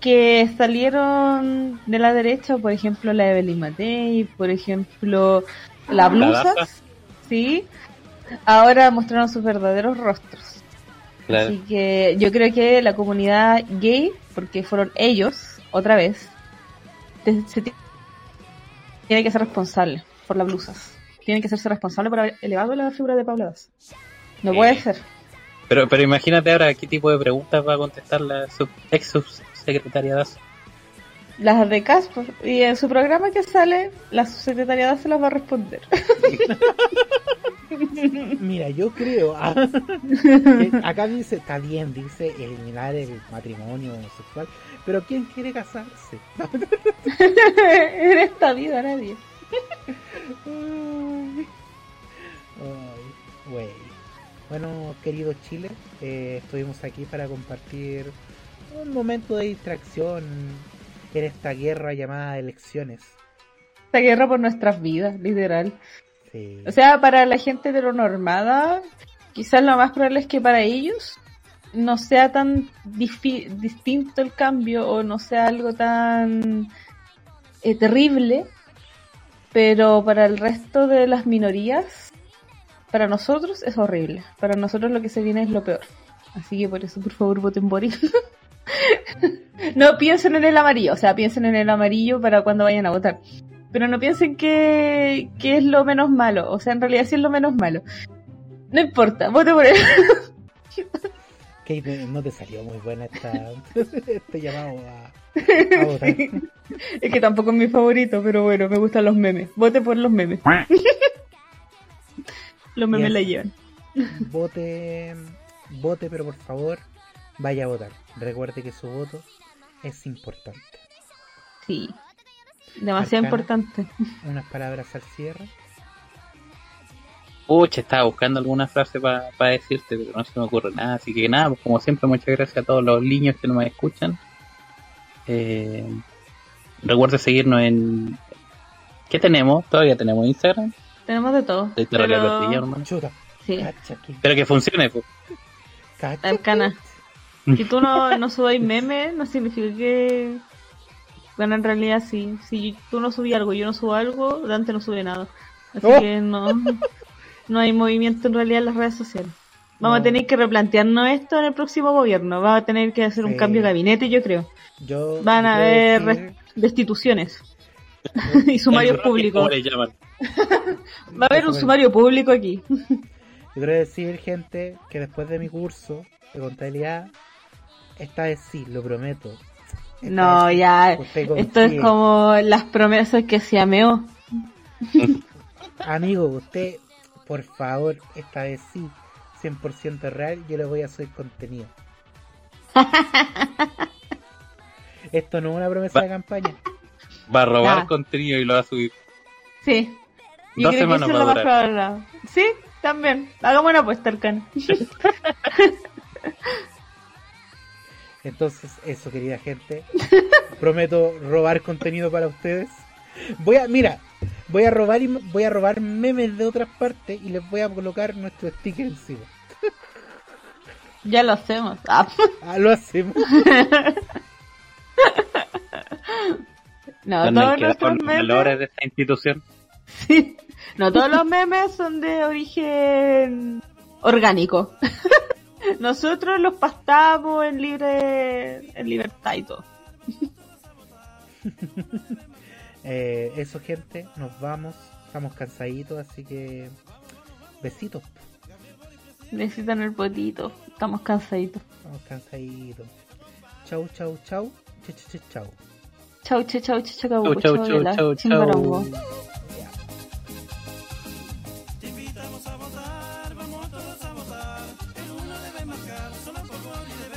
que salieron de la derecha, por ejemplo la Evelyn Matei, por ejemplo la Daza. sí, ahora mostraron sus verdaderos rostros. Claro. Así que yo creo que la comunidad gay, porque fueron ellos, otra vez, se tiene que ser responsable por las blusas. Tienen que hacerse responsable por haber elevado la figura de Paula Das. No puede ser. Pero, pero imagínate ahora qué tipo de preguntas va a contestar la sub- ex subsecretaria Das. Las de Casper. Y en su programa que sale, la subsecretaria se las va a responder. <laughs> Mira, yo creo. ah, acá dice, está bien, dice eliminar el matrimonio homosexual. Pero ¿quién quiere casarse? <laughs> en esta vida nadie. Ay, ay, güey. Bueno, querido Chile, eh, estuvimos aquí para compartir un momento de distracción en esta guerra llamada elecciones. Esta guerra por nuestras vidas, literal. Sí. O sea, para la gente heteronormada, quizás lo más probable es que para ellos no sea tan distinto el cambio o no sea algo tan eh, terrible, pero para el resto de las minorías, para nosotros es horrible. Para nosotros lo que se viene es lo peor. Así que por eso, por favor, voten por él. <laughs> <laughs> no piensen en el amarillo, o sea, piensen en el amarillo para cuando vayan a votar. Pero no piensen que, que es lo menos malo, o sea, en realidad sí es lo menos malo. No importa, vote por él. <laughs> Que no te salió muy buena esta, <laughs> este llamado a, a votar. es que tampoco es mi favorito, pero bueno, me gustan los memes. Vote por los memes. los memes la llevan. Vote, vote, pero por favor, vaya a votar. Recuerde que su voto es importante. Sí. Demasiado Arcana. importante. <laughs> Unas palabras al cierre. Pucha, estaba buscando alguna frase para decirte, pero no se me ocurre nada. Así que nada, pues como siempre, muchas gracias a todos los niños que nos escuchan. Eh, recuerda seguirnos en... ¿Qué tenemos? Todavía tenemos Instagram. Tenemos de todo. De pero-. Chuta. Sí, Pero que funcione, pues. cacha Arcana. Que tú no, no subáis memes no significa que... Bueno, en realidad sí. Si tú no subí algo y yo no subo algo, Dante no sube nada. Así Oh. que no, no hay movimiento en realidad en las redes sociales. Vamos No. a tener que replantearnos esto en el próximo gobierno. Va a tener que hacer un cambio de gabinete, yo creo. Yo Van a haber decir- destituciones <laughs> y sumarios públicos. ¿Cómo le llaman? Va a haber un sumario público aquí. Yo quiero decir, gente, que después de mi curso de contabilidad, esta vez sí, lo prometo. Esta No, ya. Esto es como las promesas que se ameó. <laughs> Amigo, usted, por favor, esta vez sí, 100% real, yo le voy a subir contenido. <laughs> Esto no es una promesa Va- de campaña. Va a robar Ya. contenido y lo va a subir. Sí. Yo Dos creo que semanas eso es va lo a más durar. probable. Sí, también. Hagamos una apuesta, Arcana. <laughs> Entonces, eso, querida gente. <laughs> Prometo robar contenido para ustedes. Voy a, mira, voy a robar y voy a robar memes de otras partes y les voy a colocar nuestro sticker encima. Ya lo hacemos. Ah, <laughs> Ah, lo hacemos. <laughs> no, todos nuestros memes. valores de esta institución. Sí. No, todos los memes son de origen orgánico. <laughs> Nosotros los pastamos en libre, en libertad y todo. <laughs> Eh, eso, gente, nos vamos. Estamos cansaditos, así que besitos. Necesitan el potito. Estamos cansaditos. Estamos cansaditos. Chau, chau, chau. Chau, chau, chau, chau. Chau, chau, chau, chau, chau, Chau, chau, chau, viola, chau, chimbarongo. chau. Ya.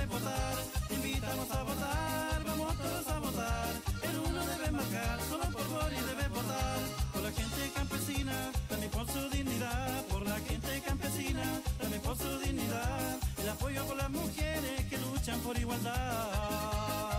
Votar. Te invitamos a votar, vamos todos a votar. El uno debe marcar, solo por y debe votar. Por la gente campesina, también por su dignidad. Por la gente campesina, también por su dignidad. El apoyo por las mujeres que luchan por igualdad.